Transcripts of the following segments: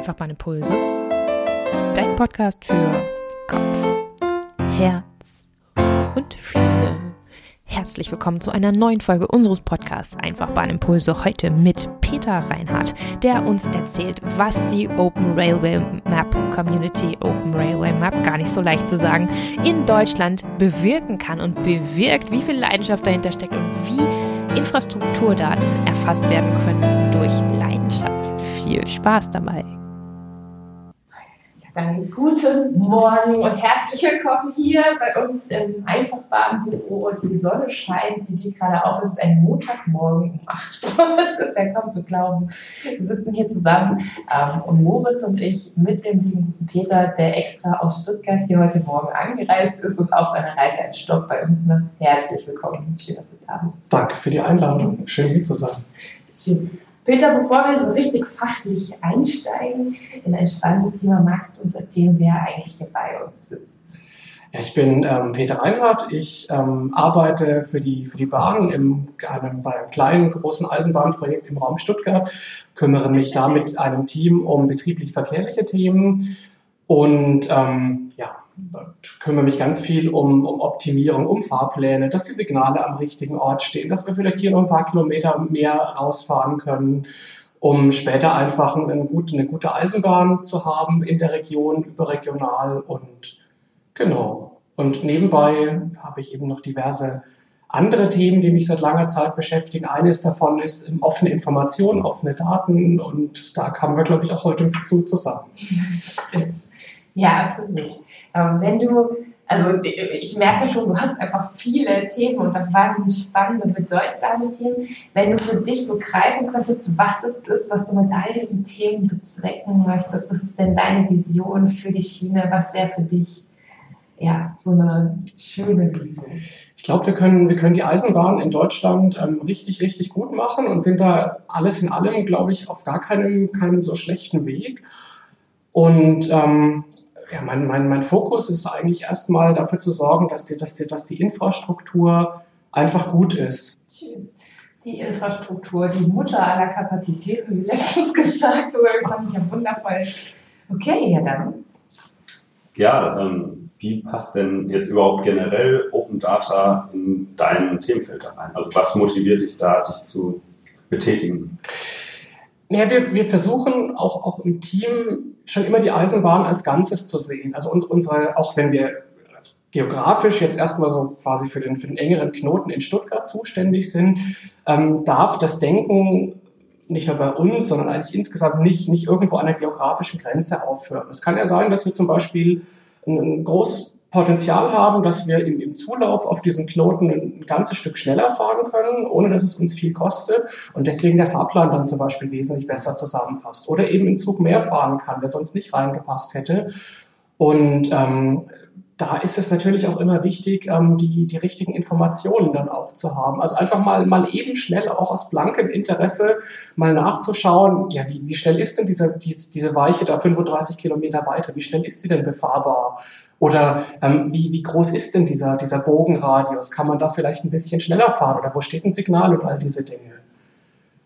Einfach mal Impulse. Dein Podcast für Kopf, Herz und Schiene. Herzlich willkommen zu einer neuen Folge unseres Podcasts Einfach Bahnimpulse. Heute mit Peter Reinhardt, der uns erzählt, was die Open Railway Map Community, Open Railway Map, gar nicht so leicht zu sagen, in Deutschland bewirken kann und bewirkt, wie viel Leidenschaft dahinter steckt und wie Infrastrukturdaten erfasst werden können durch Leidenschaft. Viel Spaß dabei! Dann guten Morgen und herzlich willkommen hier bei uns im Einfachbahnbüro. Die Sonne scheint, die geht gerade auf. Es ist ein Montagmorgen um 8 Uhr. Es ist ja kaum zu glauben. Wir sitzen hier zusammen ähm, und Moritz und ich mit dem lieben Peter, der extra aus Stuttgart hier heute Morgen angereist ist und auf seiner Reise einen Stopp bei uns macht. Herzlich willkommen. Schön, dass du da bist. Danke für die Einladung. Schön hier zu sein. Schön. Peter, bevor wir so richtig fachlich einsteigen in ein spannendes Thema, magst du uns erzählen, wer eigentlich hier bei uns sitzt? Ich bin ähm, Peter Reinhardt. Ich ähm, arbeite für die, für die Bahn in einem, bei einem kleinen, großen Eisenbahnprojekt im Raum Stuttgart, kümmere mich da mit einem Team um betrieblich-verkehrliche Themen und ähm, ja, kümmere mich ganz viel um, um Optimierung, um Fahrpläne, dass die Signale am richtigen Ort stehen, dass wir vielleicht hier noch ein paar Kilometer mehr rausfahren können, um später einfach eine gute, eine gute Eisenbahn zu haben in der Region, überregional und genau. Und nebenbei habe ich eben noch diverse andere Themen, die mich seit langer Zeit beschäftigen. Eines davon ist offene Informationen, offene Daten und da kamen wir, glaube ich, auch heute zu zusammen. Stimmt. Ja, absolut. Ähm, wenn du, also ich merke schon, du hast einfach viele Themen und auch wahnsinnig spannende, bedeutsame Themen. Wenn du für dich so greifen könntest, was ist es, was du mit all diesen Themen bezwecken möchtest? Was ist denn deine Vision für die Schiene? Was wäre für dich ja, so eine schöne Vision? Ich glaube, wir können, wir können die Eisenbahn in Deutschland ähm, richtig, richtig gut machen und sind da alles in allem, glaube ich, auf gar keinem, keinem so schlechten Weg. Und ähm, ja, mein, mein, mein Fokus ist eigentlich erstmal dafür zu sorgen, dass die, dass, die, dass die Infrastruktur einfach gut ist. Die Infrastruktur, die Mutter aller Kapazitäten, wie letztens gesagt wurde, fand ich ja wundervoll. Okay, ja dann. Ja, ähm, wie passt denn jetzt überhaupt generell Open Data in dein Themenfeld rein? Also was motiviert dich da, dich zu betätigen? Ja, wir, wir versuchen auch, auch im Team schon immer die Eisenbahn als Ganzes zu sehen. Also unsere, auch wenn wir geografisch jetzt erstmal so quasi für den, für den engeren Knoten in Stuttgart zuständig sind, ähm, darf das Denken nicht nur bei uns, sondern eigentlich insgesamt nicht, nicht irgendwo an der geografischen Grenze aufhören. Es kann ja sein, dass wir zum Beispiel ein, ein großes Potenzial haben, dass wir im, im Zulauf auf diesen Knoten ein ganzes Stück schneller fahren können, ohne dass es uns viel kostet und deswegen der Fahrplan dann zum Beispiel wesentlich besser zusammenpasst oder eben im Zug mehr fahren kann, der sonst nicht reingepasst hätte. Und ähm, da ist es natürlich auch immer wichtig, ähm, die, die richtigen Informationen dann auch zu haben. Also einfach mal, mal eben schnell auch aus blankem Interesse mal nachzuschauen, ja, wie, wie schnell ist denn diese, diese, diese Weiche da 35 Kilometer weiter? Wie schnell ist die denn befahrbar? Oder ähm, wie, wie groß ist denn dieser, dieser Bogenradius? Kann man da vielleicht ein bisschen schneller fahren? Oder wo steht ein Signal und all diese Dinge?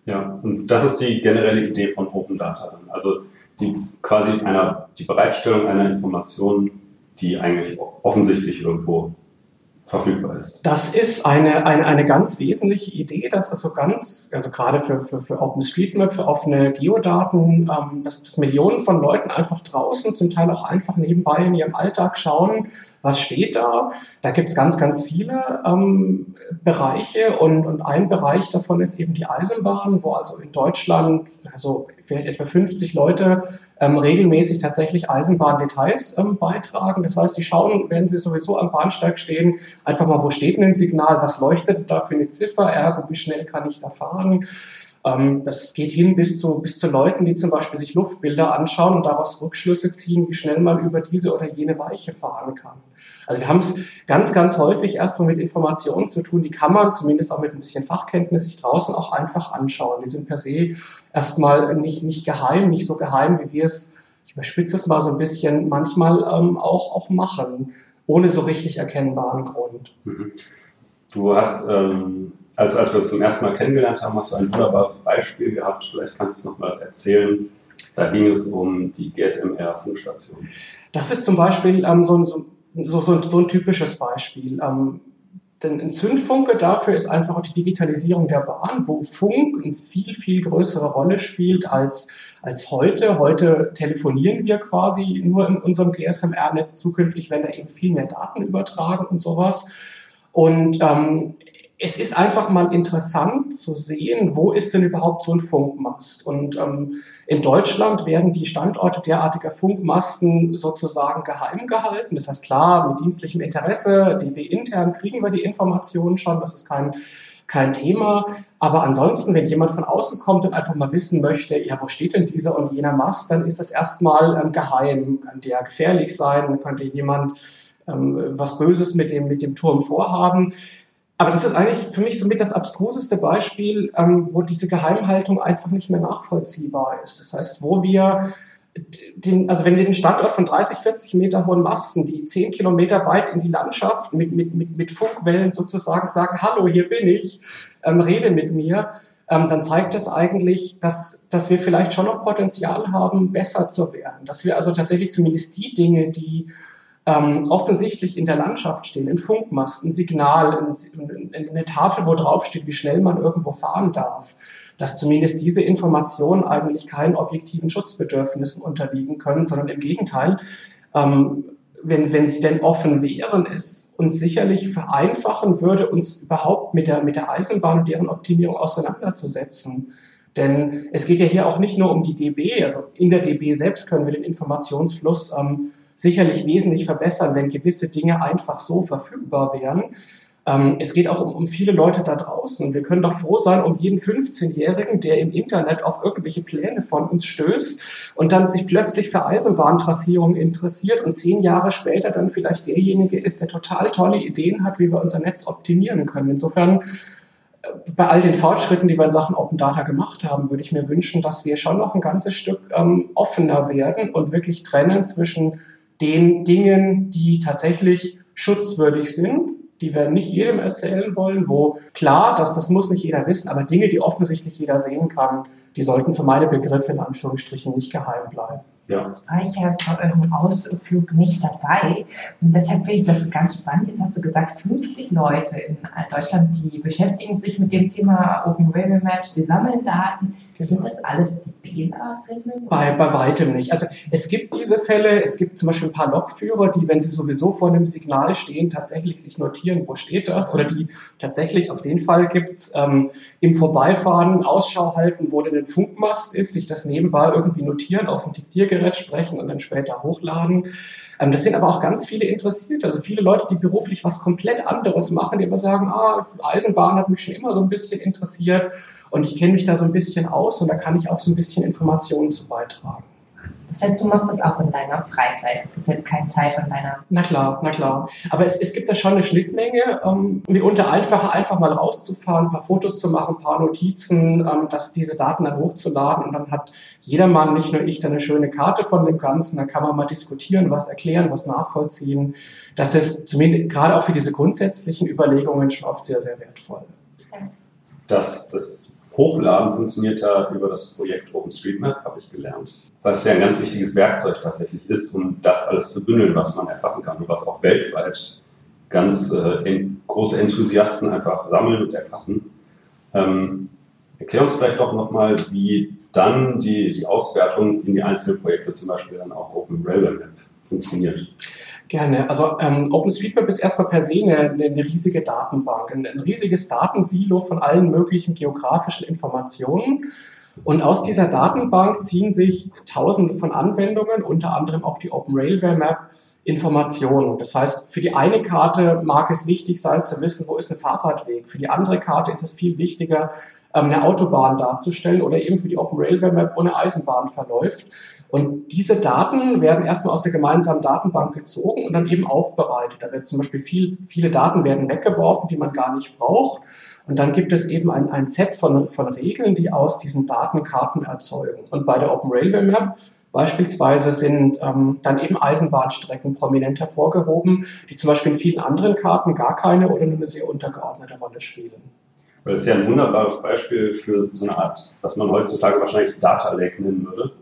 Ja, und das ist die generelle Idee von Open Data. Also die quasi einer, die Bereitstellung einer Information, die eigentlich offensichtlich irgendwo verfügbar ist. Das ist eine, eine, eine ganz wesentliche Idee, dass also ganz, also gerade für, für, für OpenStreetMap, für offene Geodaten, ähm, dass, dass Millionen von Leuten einfach draußen, zum Teil auch einfach nebenbei in ihrem Alltag schauen, was steht da. Da gibt es ganz, ganz viele ähm, Bereiche und, und ein Bereich davon ist eben die Eisenbahn, wo also in Deutschland also vielleicht etwa 50 Leute ähm, regelmäßig tatsächlich Eisenbahndetails ähm, beitragen. Das heißt, die schauen, wenn sie sowieso am Bahnsteig stehen, einfach mal, wo steht denn ein Signal, was leuchtet da für eine Ziffer, ergo, wie schnell kann ich da fahren. Ähm, das geht hin bis zu, bis zu Leuten, die zum Beispiel sich Luftbilder anschauen und daraus Rückschlüsse ziehen, wie schnell man über diese oder jene Weiche fahren kann. Also wir haben es ganz, ganz häufig erstmal mit Informationen zu tun, die kann man zumindest auch mit ein bisschen Fachkenntnis sich draußen auch einfach anschauen. Die sind per se erstmal nicht, nicht geheim, nicht so geheim, wie wir es, ich überspitze es mal so ein bisschen, manchmal ähm, auch, auch machen, ohne so richtig erkennbaren Grund. Mhm. Du hast, ähm, als, als wir uns zum ersten Mal kennengelernt haben, hast du ein wunderbares Beispiel gehabt. Vielleicht kannst du es nochmal erzählen, Da ging es um die GSMR-Funkstation. Das ist zum Beispiel ähm, so, so, so, so, ein typisches Beispiel. Ähm, denn ein Zündfunke dafür ist einfach auch die Digitalisierung der Bahn, wo Funk eine viel, viel größere Rolle spielt als, als heute. Heute telefonieren wir quasi nur in unserem GSMR-Netz. Zukünftig werden da eben viel mehr Daten übertragen und sowas. Und ähm, es ist einfach mal interessant zu sehen, wo ist denn überhaupt so ein Funkmast? Und ähm, in Deutschland werden die Standorte derartiger Funkmasten sozusagen geheim gehalten. Das heißt, klar, mit dienstlichem Interesse, DB intern kriegen wir die Informationen schon, das ist kein, kein Thema. Aber ansonsten, wenn jemand von außen kommt und einfach mal wissen möchte, ja, wo steht denn dieser und jener Mast, dann ist das erstmal ähm, geheim. Könnte ja gefährlich sein, könnte jemand ähm, was Böses mit dem, mit dem Turm vorhaben. Aber das ist eigentlich für mich somit das abstruseste Beispiel, ähm, wo diese Geheimhaltung einfach nicht mehr nachvollziehbar ist. Das heißt, wo wir den, also wenn wir den Standort von 30, 40 Meter hohen Masten, die 10 Kilometer weit in die Landschaft mit, mit, mit, mit Funkwellen sozusagen sagen, hallo, hier bin ich, ähm, rede mit mir, ähm, dann zeigt das eigentlich, dass, dass wir vielleicht schon noch Potenzial haben, besser zu werden. Dass wir also tatsächlich zumindest die Dinge, die ähm, offensichtlich in der Landschaft stehen, ein Funkmast, ein Signal, ein, eine Tafel, wo drauf steht, wie schnell man irgendwo fahren darf, dass zumindest diese Informationen eigentlich keinen objektiven Schutzbedürfnissen unterliegen können, sondern im Gegenteil, ähm, wenn, wenn sie denn offen wären, es uns sicherlich vereinfachen würde, uns überhaupt mit der, mit der Eisenbahn und deren Optimierung auseinanderzusetzen. Denn es geht ja hier auch nicht nur um die DB, also in der DB selbst können wir den Informationsfluss ähm, sicherlich wesentlich verbessern, wenn gewisse Dinge einfach so verfügbar wären. Ähm, es geht auch um, um viele Leute da draußen. Wir können doch froh sein um jeden 15-Jährigen, der im Internet auf irgendwelche Pläne von uns stößt und dann sich plötzlich für Eisenbahntrassierung interessiert und zehn Jahre später dann vielleicht derjenige ist, der total tolle Ideen hat, wie wir unser Netz optimieren können. Insofern äh, bei all den Fortschritten, die wir in Sachen Open Data gemacht haben, würde ich mir wünschen, dass wir schon noch ein ganzes Stück ähm, offener werden und wirklich trennen zwischen den Dingen, die tatsächlich schutzwürdig sind, die wir nicht jedem erzählen wollen, wo klar, dass das muss nicht jeder wissen, aber Dinge, die offensichtlich jeder sehen kann, die sollten für meine Begriffe in Anführungsstrichen nicht geheim bleiben. Ja. Jetzt war ich ja bei eurem Ausflug nicht dabei. Und deshalb finde ich das ganz spannend. Jetzt hast du gesagt, 50 Leute in Deutschland, die beschäftigen sich mit dem Thema Open Railway Maps, die sammeln Daten. Sind das alles die? Bei, bei weitem nicht. Also es gibt diese Fälle, es gibt zum Beispiel ein paar Lokführer, die, wenn sie sowieso vor einem Signal stehen, tatsächlich sich notieren, wo steht das, oder die tatsächlich, auch den Fall gibt's, ähm, im Vorbeifahren Ausschau halten, wo denn ein Funkmast ist, sich das nebenbei irgendwie notieren, auf dem Diktiergerät sprechen und dann später hochladen. Ähm, das sind aber auch ganz viele Interessierte, also viele Leute, die beruflich was komplett anderes machen, die immer sagen, ah, Eisenbahn hat mich schon immer so ein bisschen interessiert und ich kenne mich da so ein bisschen aus und da kann ich auch so ein bisschen Informationen zu beitragen. Das heißt, du machst das auch in deiner Freizeit. Das ist jetzt kein Teil von deiner. Na klar, na klar. Aber es, es gibt da schon eine Schnittmenge. Ähm, mitunter einfacher, einfach mal rauszufahren, ein paar Fotos zu machen, ein paar Notizen, ähm, dass diese Daten dann hochzuladen. Und dann hat jedermann, nicht nur ich, dann eine schöne Karte von dem Ganzen. Da kann man mal diskutieren, was erklären, was nachvollziehen. Das ist zumindest gerade auch für diese grundsätzlichen Überlegungen schon oft sehr, sehr wertvoll. Das, das Hochladen funktioniert ja über das Projekt OpenStreetMap, habe ich gelernt. Was ja ein ganz wichtiges Werkzeug tatsächlich ist, um das alles zu bündeln, was man erfassen kann und was auch weltweit ganz äh, große Enthusiasten einfach sammeln und erfassen. Ähm, erklär uns vielleicht doch nochmal, wie dann die, die Auswertung in die einzelnen Projekte, zum Beispiel dann auch Open Railway Map, funktioniert. Gerne. Also ähm, OpenStreetMap ist erstmal per se eine, eine riesige Datenbank, ein, ein, riesiges Datensilo von allen möglichen geografischen Informationen. Und aus dieser Datenbank ziehen sich tausende von Anwendungen, unter anderem auch die Open Railway Map, Informationen. Das heißt, für die eine Karte mag es wichtig sein zu wissen, wo ist ein Fahrradweg. Für die andere Karte ist es viel wichtiger, eine Autobahn darzustellen oder eben für die Open Railway Map, wo eine Eisenbahn verläuft. Und diese Daten werden erstmal aus der gemeinsamen Datenbank gezogen und dann eben aufbereitet. Da wird zum Beispiel viel, viele Daten werden weggeworfen, die man gar nicht braucht. Und dann gibt es eben ein, ein Set von, von Regeln, die aus diesen Datenkarten erzeugen. Und bei der Open Railway Map Beispielsweise sind ähm, dann eben Eisenbahnstrecken prominent hervorgehoben, die zum Beispiel in vielen anderen Karten gar keine oder nur eine sehr untergeordnete Rolle spielen. Das ist ja ein wunderbares Beispiel für so eine Art, was man heutzutage wahrscheinlich Data Lake nennen würde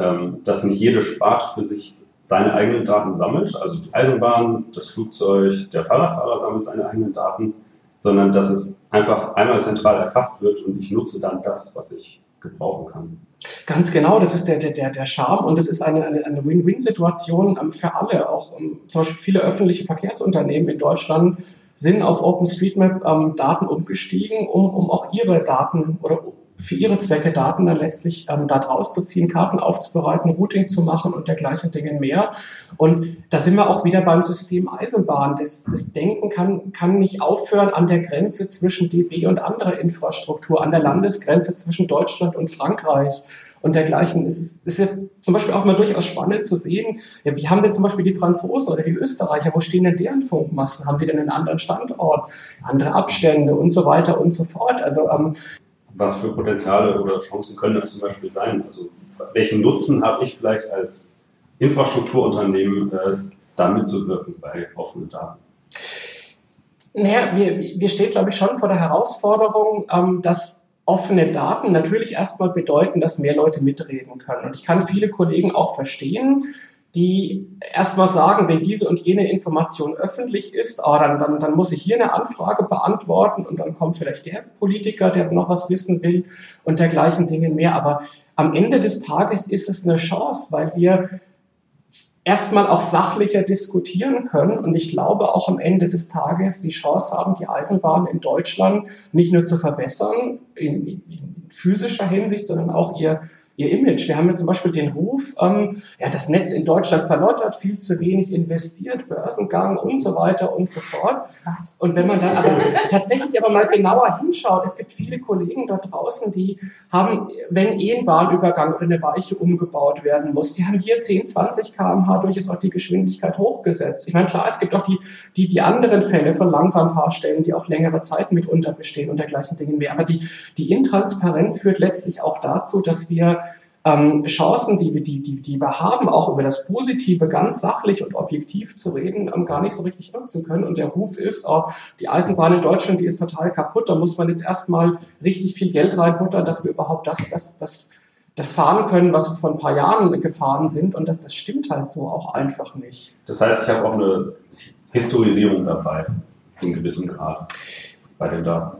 ähm, dass nicht jede Sparte für sich seine eigenen Daten sammelt, also die Eisenbahn, das Flugzeug, der Fahrradfahrer sammelt seine eigenen Daten, sondern dass es einfach einmal zentral erfasst wird und ich nutze dann das, was ich gebrauchen kann. Ganz genau, das ist der, der, der Charme und es ist eine, eine, eine Win-Win-Situation ähm, für alle. Auch um, ähm, zum Beispiel viele öffentliche Verkehrsunternehmen in Deutschland sind auf OpenStreetMap ähm, Daten umgestiegen, um, um auch ihre Daten oder für ihre Zwecke Daten dann letztlich ähm, da draus zu ziehen, Karten aufzubereiten, Routing zu machen und dergleichen Dinge mehr. Und da sind wir auch wieder beim System Eisenbahn. Das, das Denken kann, kann nicht aufhören an der Grenze zwischen DB und anderer Infrastruktur, an der Landesgrenze zwischen Deutschland und Frankreich und dergleichen. Es ist, ist jetzt zum Beispiel auch mal durchaus spannend zu sehen, ja, wie haben denn zum Beispiel die Franzosen oder die Österreicher, wo stehen denn deren Funkmassen? Haben die denn einen anderen Standort, andere Abstände und so weiter und so fort? Also ähm, was für Potenziale oder Chancen können das zum Beispiel sein? Also welchen Nutzen habe ich vielleicht als Infrastrukturunternehmen äh, da mitzuwirken bei offenen Daten? Naja, wir, wir stehen, glaube ich, schon vor der Herausforderung, ähm, dass offene Daten natürlich erstmal bedeuten, dass mehr Leute mitreden können. Und ich kann viele Kollegen auch verstehen, die erstmal sagen, wenn diese und jene Information öffentlich ist, oh, dann, dann, dann muss ich hier eine Anfrage beantworten und dann kommt vielleicht der Politiker, der noch was wissen will und dergleichen Dinge mehr. Aber am Ende des Tages ist es eine Chance, weil wir erstmal auch sachlicher diskutieren können. Und ich glaube auch am Ende des Tages die Chance haben, die Eisenbahn in Deutschland nicht nur zu verbessern in, in physischer Hinsicht, sondern auch ihr ihr Image. Wir haben ja zum Beispiel den Ruf, ähm, ja, das Netz in Deutschland verlottert, viel zu wenig investiert, Börsengang und so weiter und so fort. Was? Und wenn man dann aber tatsächlich aber mal genauer hinschaut, es gibt viele Kollegen dort draußen, die haben, wenn eh ein Bahnübergang oder eine Weiche umgebaut werden muss, die haben hier 10, 20 kmh durchaus auch die Geschwindigkeit hochgesetzt. Ich meine, klar, es gibt auch die, die, die anderen Fälle von Langsamfahrstellen, die auch längere Zeit mitunter bestehen und dergleichen Dinge mehr. Aber die, die Intransparenz führt letztlich auch dazu, dass wir ähm, Chancen, die wir, die, die, die wir haben, auch über das Positive ganz sachlich und objektiv zu reden, ähm, gar nicht so richtig nutzen können. Und der Ruf ist, oh, die Eisenbahn in Deutschland, die ist total kaputt, da muss man jetzt erstmal richtig viel Geld reinbuttern, dass wir überhaupt das, das, das, das fahren können, was wir vor ein paar Jahren gefahren sind. Und das, das stimmt halt so auch einfach nicht. Das heißt, ich habe auch eine Historisierung dabei, in gewissem Grad bei den Daten.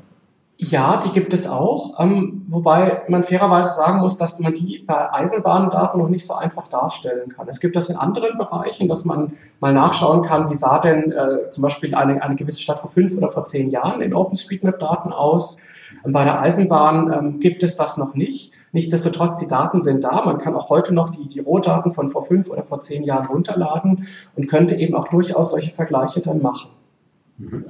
Ja, die gibt es auch, ähm, wobei man fairerweise sagen muss, dass man die bei Eisenbahndaten noch nicht so einfach darstellen kann. Es gibt das in anderen Bereichen, dass man mal nachschauen kann, wie sah denn äh, zum Beispiel eine, eine gewisse Stadt vor fünf oder vor zehn Jahren in OpenStreetMap-Daten aus. Und bei der Eisenbahn ähm, gibt es das noch nicht. Nichtsdestotrotz, die Daten sind da. Man kann auch heute noch die, die Rohdaten von vor fünf oder vor zehn Jahren runterladen und könnte eben auch durchaus solche Vergleiche dann machen. Mhm.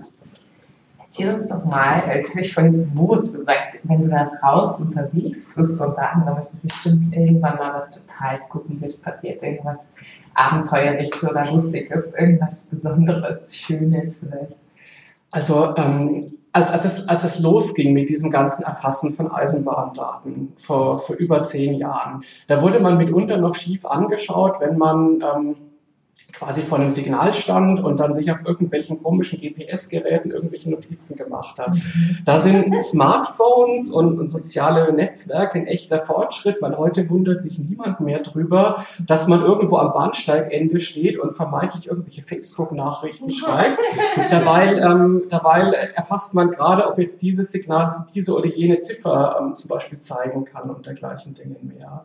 Erzähl uns doch mal, das habe ich vorhin zu Moritz gesagt, wenn du da draußen unterwegs bist und da sammelst du bestimmt irgendwann mal was total Skurriles passiert, irgendwas Abenteuerliches oder Lustiges, irgendwas Besonderes, Schönes vielleicht. Also ähm, als, als, es, als es losging mit diesem ganzen Erfassen von Eisenbahndaten vor, vor über zehn Jahren, da wurde man mitunter noch schief angeschaut, wenn man ähm, quasi vor einem Signal stand und dann sich auf irgendwelchen komischen GPS-Geräten irgendwelche Notizen gemacht hat. Mhm. Da sind Smartphones und, und, soziale Netzwerke ein echter Fortschritt, weil heute wundert sich niemand mehr drüber, dass man irgendwo am Bahnsteigende steht und vermeintlich irgendwelche Facebook-Nachrichten schreibt. dabei, ähm, dabei erfasst man gerade, ob jetzt dieses Signal diese oder jene Ziffer ähm, zum Beispiel zeigen kann und dergleichen Dinge mehr.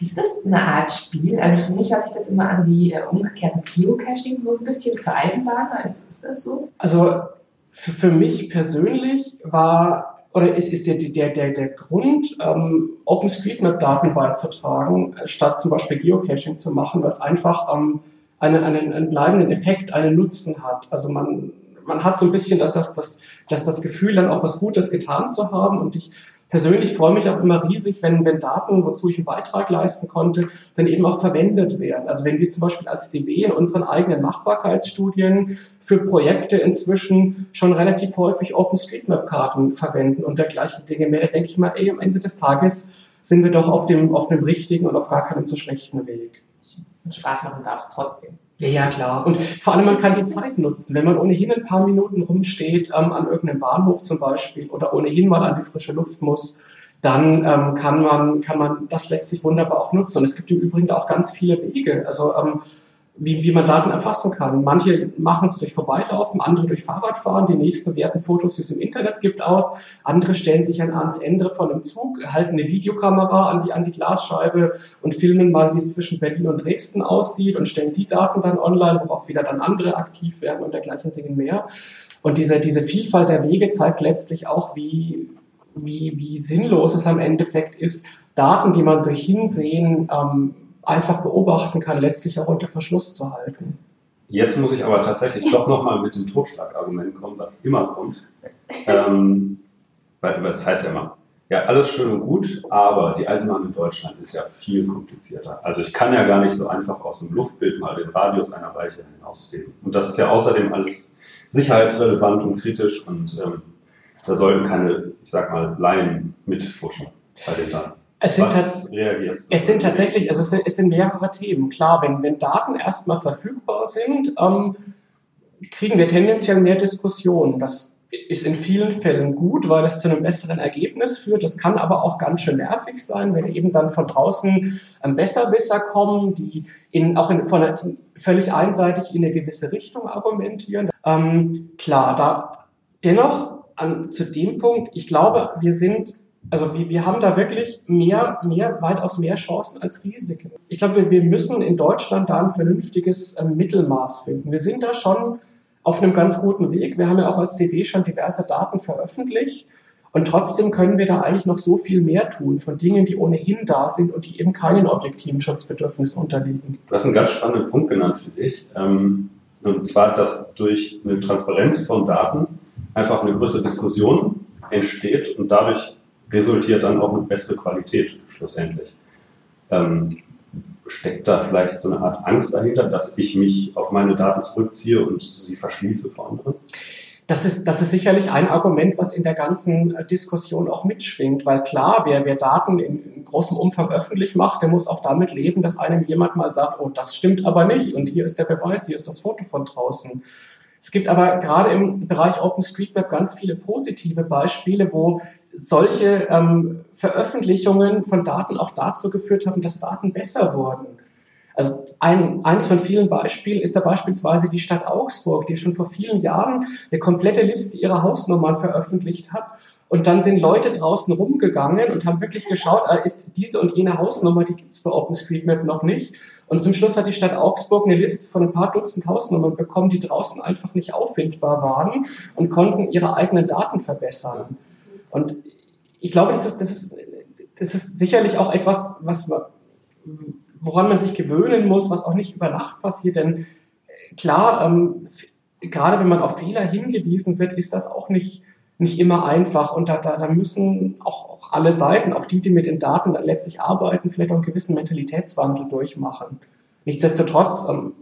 Ist das eine Art Spiel? Also für mich hört sich das immer an wie äh, umgekehrtes Geocaching, so ein bisschen für Eisenbahner. Ist, ist das so? Also für, für mich persönlich war oder ist, ist der, der, der, der Grund, ähm, OpenStreetMap-Daten beizutragen, statt zum Beispiel Geocaching zu machen, weil es einfach ähm, einen, einen, einen bleibenden Effekt, einen Nutzen hat. Also man, man hat so ein bisschen das, das, das, das, das Gefühl, dann auch was Gutes getan zu haben. Und ich persönlich freue mich auch immer riesig, wenn, wenn Daten, wozu ich einen Beitrag leisten konnte, dann eben auch verwendet werden. Also wenn wir zum Beispiel als DB in unseren eigenen Machbarkeitsstudien für Projekte inzwischen schon relativ häufig OpenStreetMap-Karten verwenden und dergleichen Dinge mehr, da denke ich mal, ey, am Ende des Tages sind wir doch auf dem, auf dem richtigen und auf gar keinem zu schlechten Weg. Und Spaß machen darf es trotzdem. Ja, ja, klar. Und vor allem, man kann die Zeit nutzen. Wenn man ohnehin ein paar Minuten rumsteht, ähm, an irgendeinem Bahnhof zum Beispiel, oder ohnehin mal an die frische Luft muss, dann ähm, kann, man, kann man das letztlich wunderbar auch nutzen. Und es gibt im Übrigen auch ganz viele Wege. Also ähm, wie, wie man Daten erfassen kann. Manche machen es durch Vorbeilaufen, andere durch Fahrradfahren, die nächsten werten Fotos, die es im Internet gibt, aus. Andere stellen sich an, ans Ende von einem Zug, halten eine Videokamera an die, an die Glasscheibe und filmen mal, wie es zwischen Berlin und Dresden aussieht und stellen die Daten dann online, worauf wieder dann andere aktiv werden und dergleichen Dinge mehr. Und diese, diese Vielfalt der Wege zeigt letztlich auch, wie, wie, wie sinnlos es am Endeffekt ist, Daten, die man durch Hinsehen ähm, einfach beobachten kann, letztlich auch unter Verschluss zu halten. Jetzt muss ich aber tatsächlich doch nochmal mit dem Totschlagargument kommen, was immer kommt. Ähm, weil das heißt ja immer, ja, alles schön und gut, aber die Eisenbahn in Deutschland ist ja viel komplizierter. Also ich kann ja gar nicht so einfach aus dem Luftbild mal den Radius einer Weiche hinauslesen. Und das ist ja außerdem alles sicherheitsrelevant und kritisch und ähm, da sollten keine, ich sag mal, Laien mitfuschen bei den Daten. Es sind, es sind tatsächlich, also es sind, es sind mehrere Themen. Klar, wenn, wenn Daten erstmal verfügbar sind, ähm, kriegen wir tendenziell mehr Diskussionen. Das ist in vielen Fällen gut, weil es zu einem besseren Ergebnis führt. Das kann aber auch ganz schön nervig sein, wenn eben dann von draußen ähm, Besserwisser kommen, die in, auch in, von einer, völlig einseitig in eine gewisse Richtung argumentieren. Ähm, klar, da dennoch an, zu dem Punkt, ich glaube, wir sind also wir, wir haben da wirklich mehr, mehr, weitaus mehr Chancen als Risiken. Ich glaube, wir, wir müssen in Deutschland da ein vernünftiges äh, Mittelmaß finden. Wir sind da schon auf einem ganz guten Weg. Wir haben ja auch als DB schon diverse Daten veröffentlicht. Und trotzdem können wir da eigentlich noch so viel mehr tun von Dingen, die ohnehin da sind und die eben keinen objektiven Schutzbedürfnissen unterliegen. Du hast einen ganz spannenden Punkt genannt, finde ich. Ähm, und zwar, dass durch eine Transparenz von Daten einfach eine größere Diskussion entsteht und dadurch resultiert dann auch eine bessere Qualität schlussendlich. Ähm, steckt da vielleicht so eine Art Angst dahinter, dass ich mich auf meine Daten zurückziehe und sie verschließe vor anderen? Das ist, das ist sicherlich ein Argument, was in der ganzen äh, Diskussion auch mitschwingt, weil klar, wer, wer Daten in, in großem Umfang öffentlich macht, der muss auch damit leben, dass einem jemand mal sagt, oh, das stimmt aber nicht und hier ist der Beweis, hier ist das Foto von draußen. Es gibt aber gerade im Bereich OpenStreetMap ganz viele positive Beispiele, wo solche ähm, Veröffentlichungen von Daten auch dazu geführt haben, dass Daten besser wurden. Also ein, eins von vielen Beispielen ist da beispielsweise die Stadt Augsburg, die schon vor vielen Jahren eine komplette Liste ihrer Hausnummern veröffentlicht hat. Und dann sind Leute draußen rumgegangen und haben wirklich geschaut, äh, ist diese und jene Hausnummer, die gibt es bei OpenStreetMap noch nicht. Und zum Schluss hat die Stadt Augsburg eine Liste von ein paar Dutzend Hausnummern bekommen, die draußen einfach nicht auffindbar waren und konnten ihre eigenen Daten verbessern. Und ich glaube, das ist, das ist, das ist sicherlich auch etwas, was, woran man sich gewöhnen muss, was auch nicht über Nacht passiert. Denn äh, klar, ähm, gerade wenn man auf Fehler hingewiesen wird, ist das auch nicht, nicht immer einfach. Und da, da, da müssen auch, auch alle Seiten, auch die, die mit den Daten dann letztlich arbeiten, vielleicht auch einen gewissen Mentalitätswandel durchmachen. Nichtsdestotrotz, ähm,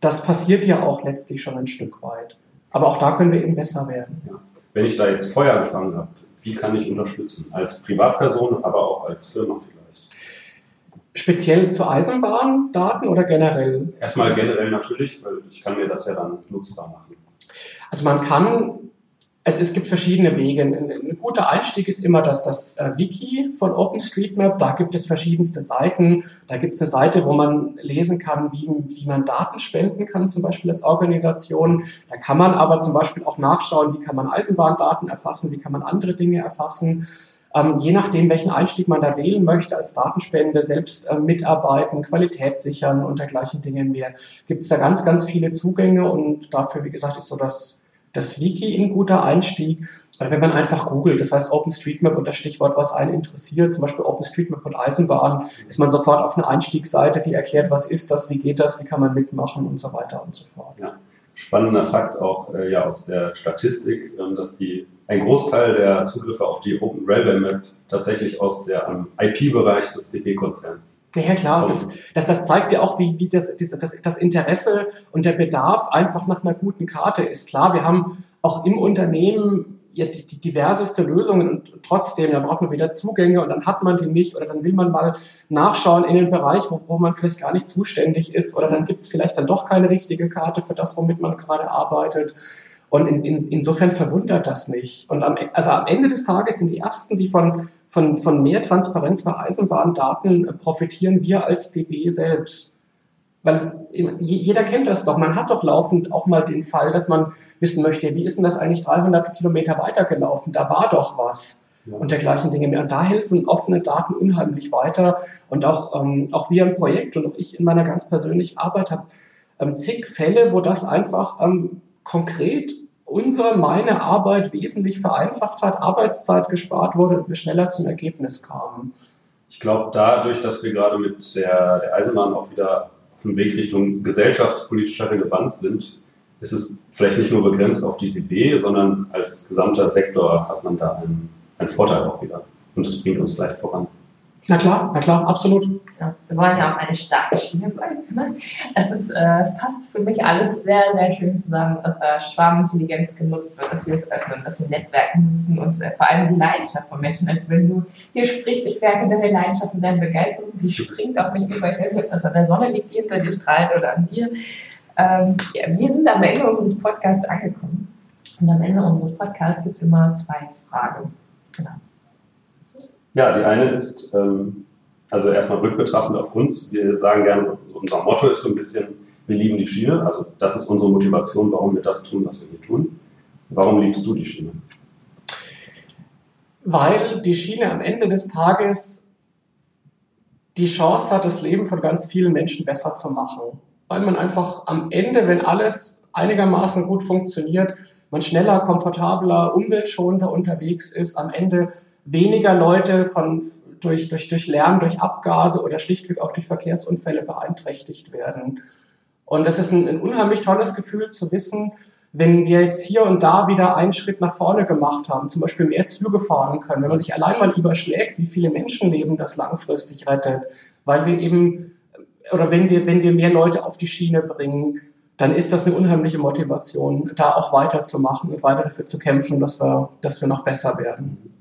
das passiert ja auch letztlich schon ein Stück weit. Aber auch da können wir eben besser werden. Ja. Wenn ich da jetzt Feuer gefangen habe, wie kann ich unterstützen? Als Privatperson, aber auch als Firma vielleicht. Speziell zu Eisenbahndaten oder generell? Erstmal generell natürlich, weil ich kann mir das ja dann nutzbar machen. Also man kann es, es gibt verschiedene Wege. Ein, ein, guter Einstieg ist immer das, das äh, Wiki von OpenStreetMap. Da gibt es verschiedenste Seiten. Da gibt es eine Seite, wo man lesen kann, wie, wie man Daten spenden kann, zum Beispiel als Organisation. Da kann man aber zum Beispiel auch nachschauen, wie kann man Eisenbahndaten erfassen, wie kann man andere Dinge erfassen. Ähm, je nachdem, welchen Einstieg man da wählen möchte, als Datenspende, selbst äh, mitarbeiten, Qualität sichern und dergleichen Dinge mehr, gibt es da ganz, ganz viele Zugänge und dafür, wie gesagt, ist so das das Wiki ein guter Einstieg. Oder wenn man einfach googelt, das heißt OpenStreetMap und das Stichwort, was einen interessiert, zum Beispiel OpenStreetMap und Eisenbahn, ist man sofort auf einer Einstiegsseite, die erklärt, was ist das, wie geht das, wie kann man mitmachen und so weiter und so fort. Ja. Spannender Fakt auch äh, ja, aus der Statistik, ähm, dass die, ein Großteil der Zugriffe auf die Open Railway Map tatsächlich aus dem IP-Bereich des DB-Konzerns ja, klar, das, das, das zeigt ja auch, wie, wie das, das, das Interesse und der Bedarf einfach nach einer guten Karte ist. Klar, wir haben auch im Unternehmen ja, die, die diverseste Lösungen und trotzdem, da braucht man wieder Zugänge und dann hat man die nicht oder dann will man mal nachschauen in den Bereich, wo, wo man vielleicht gar nicht zuständig ist oder dann gibt es vielleicht dann doch keine richtige Karte für das, womit man gerade arbeitet. Und in, in, insofern verwundert das nicht. Und am, also am Ende des Tages sind die Ersten, die von von, von mehr Transparenz bei Eisenbahndaten profitieren wir als DB selbst. Weil jeder kennt das doch. Man hat doch laufend auch mal den Fall, dass man wissen möchte, wie ist denn das eigentlich 300 Kilometer weitergelaufen? Da war doch was. Ja. Und dergleichen Dinge mehr. Und da helfen offene Daten unheimlich weiter. Und auch, ähm, auch wir im Projekt und auch ich in meiner ganz persönlichen Arbeit habe ähm, zig Fälle, wo das einfach ähm, konkret unsere, meine Arbeit wesentlich vereinfacht hat, Arbeitszeit gespart wurde und wir schneller zum Ergebnis kamen. Ich glaube, dadurch, dass wir gerade mit der, der Eisenbahn auch wieder auf dem Weg Richtung gesellschaftspolitischer Relevanz sind, ist es vielleicht nicht nur begrenzt auf die DB, sondern als gesamter Sektor hat man da einen, einen Vorteil auch wieder. Und das bringt uns vielleicht voran. Na klar, na klar, absolut. Ja, wir wollen ja auch eine starke Schiene sein. Ne? Es, ist, äh, es passt für mich alles sehr, sehr schön zusammen, dass da Schwarmintelligenz genutzt wird, dass wir es öffnen, dass wir Netzwerke nutzen und äh, vor allem die Leidenschaft von Menschen. Also wenn du hier sprichst, ich merke deine Leidenschaft und deine Begeisterung, die springt auf mich über. Ich weiß nicht, an der Sonne liegt, die hinter dir strahlt oder an dir. Ähm, ja, wir sind am Ende unseres Podcasts angekommen. Und am Ende unseres Podcasts gibt es immer zwei Fragen. Genau. Ja, die eine ist, ähm, also erstmal rückbetrachtend auf uns. Wir sagen gerne, unser Motto ist so ein bisschen, wir lieben die Schiene. Also das ist unsere Motivation, warum wir das tun, was wir hier tun. Warum liebst du die Schiene? Weil die Schiene am Ende des Tages die Chance hat, das Leben von ganz vielen Menschen besser zu machen. Weil man einfach am Ende, wenn alles einigermaßen gut funktioniert, man schneller, komfortabler, umweltschonender unterwegs ist, am Ende weniger Leute von, durch, durch, durch Lärm, durch Abgase oder schlichtweg auch durch Verkehrsunfälle beeinträchtigt werden. Und das ist ein, ein unheimlich tolles Gefühl zu wissen, wenn wir jetzt hier und da wieder einen Schritt nach vorne gemacht haben, zum Beispiel mehr Züge fahren können, wenn man sich allein mal überschlägt, wie viele Menschenleben das langfristig rettet, weil wir eben, oder wenn wir, wenn wir mehr Leute auf die Schiene bringen, dann ist das eine unheimliche Motivation, da auch weiterzumachen und weiter dafür zu kämpfen, dass wir, dass wir noch besser werden.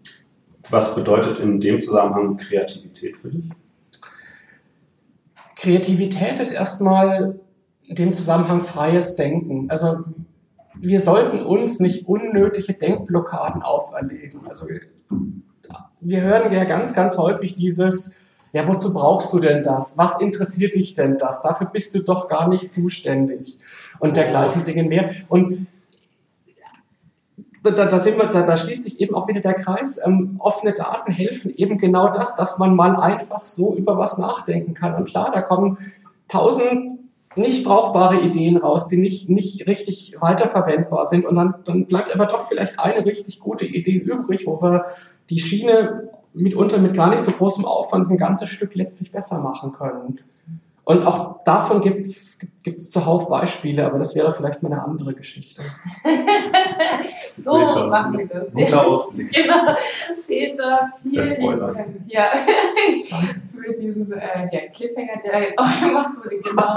Was bedeutet in dem Zusammenhang Kreativität für dich? Kreativität ist erstmal in dem Zusammenhang freies Denken. Also wir sollten uns nicht unnötige Denkblockaden auferlegen. Also wir hören ja ganz, ganz häufig dieses, ja, wozu brauchst du denn das? Was interessiert dich denn das? Dafür bist du doch gar nicht zuständig. Und dergleichen Dinge mehr. Und da, da, sind wir, da, da schließt sich eben auch wieder der Kreis. Ähm, offene Daten helfen eben genau das, dass man mal einfach so über was nachdenken kann. Und klar, da kommen tausend nicht brauchbare Ideen raus, die nicht, nicht richtig weiterverwendbar sind. Und dann, dann bleibt aber doch vielleicht eine richtig gute Idee übrig, wo wir die Schiene mitunter mit gar nicht so großem Aufwand ein ganzes Stück letztlich besser machen können. Und auch davon gibt es zuhauf Beispiele, aber das wäre vielleicht mal eine andere Geschichte. so machen wir das. Guter Ausblick. Genau. Peter, vielen Dank ja, für diesen äh, ja, Cliffhanger, der jetzt auch gemacht wurde. Genau.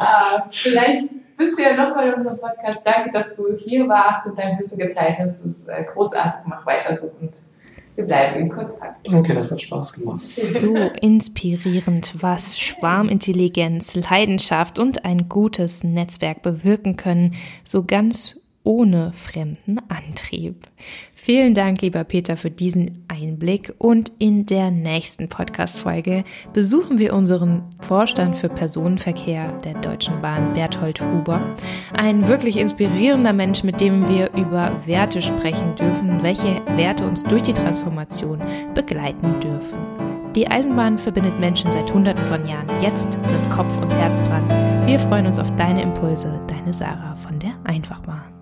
äh, vielleicht bist du ja nochmal in unserem Podcast. Danke, dass du hier warst und dein Wissen geteilt hast. Es ist äh, großartig. Mach weiter so und wir bleiben in Kontakt. Okay, das hat Spaß gemacht. So inspirierend, was Schwarmintelligenz, Leidenschaft und ein gutes Netzwerk bewirken können, so ganz ohne fremden Antrieb. Vielen Dank, lieber Peter, für diesen Einblick und in der nächsten Podcast-Folge besuchen wir unseren Vorstand für Personenverkehr der Deutschen Bahn, Berthold Huber. Ein wirklich inspirierender Mensch, mit dem wir über Werte sprechen dürfen, welche Werte uns durch die Transformation begleiten dürfen. Die Eisenbahn verbindet Menschen seit Hunderten von Jahren. Jetzt sind Kopf und Herz dran. Wir freuen uns auf deine Impulse, deine Sarah von der Einfachbahn.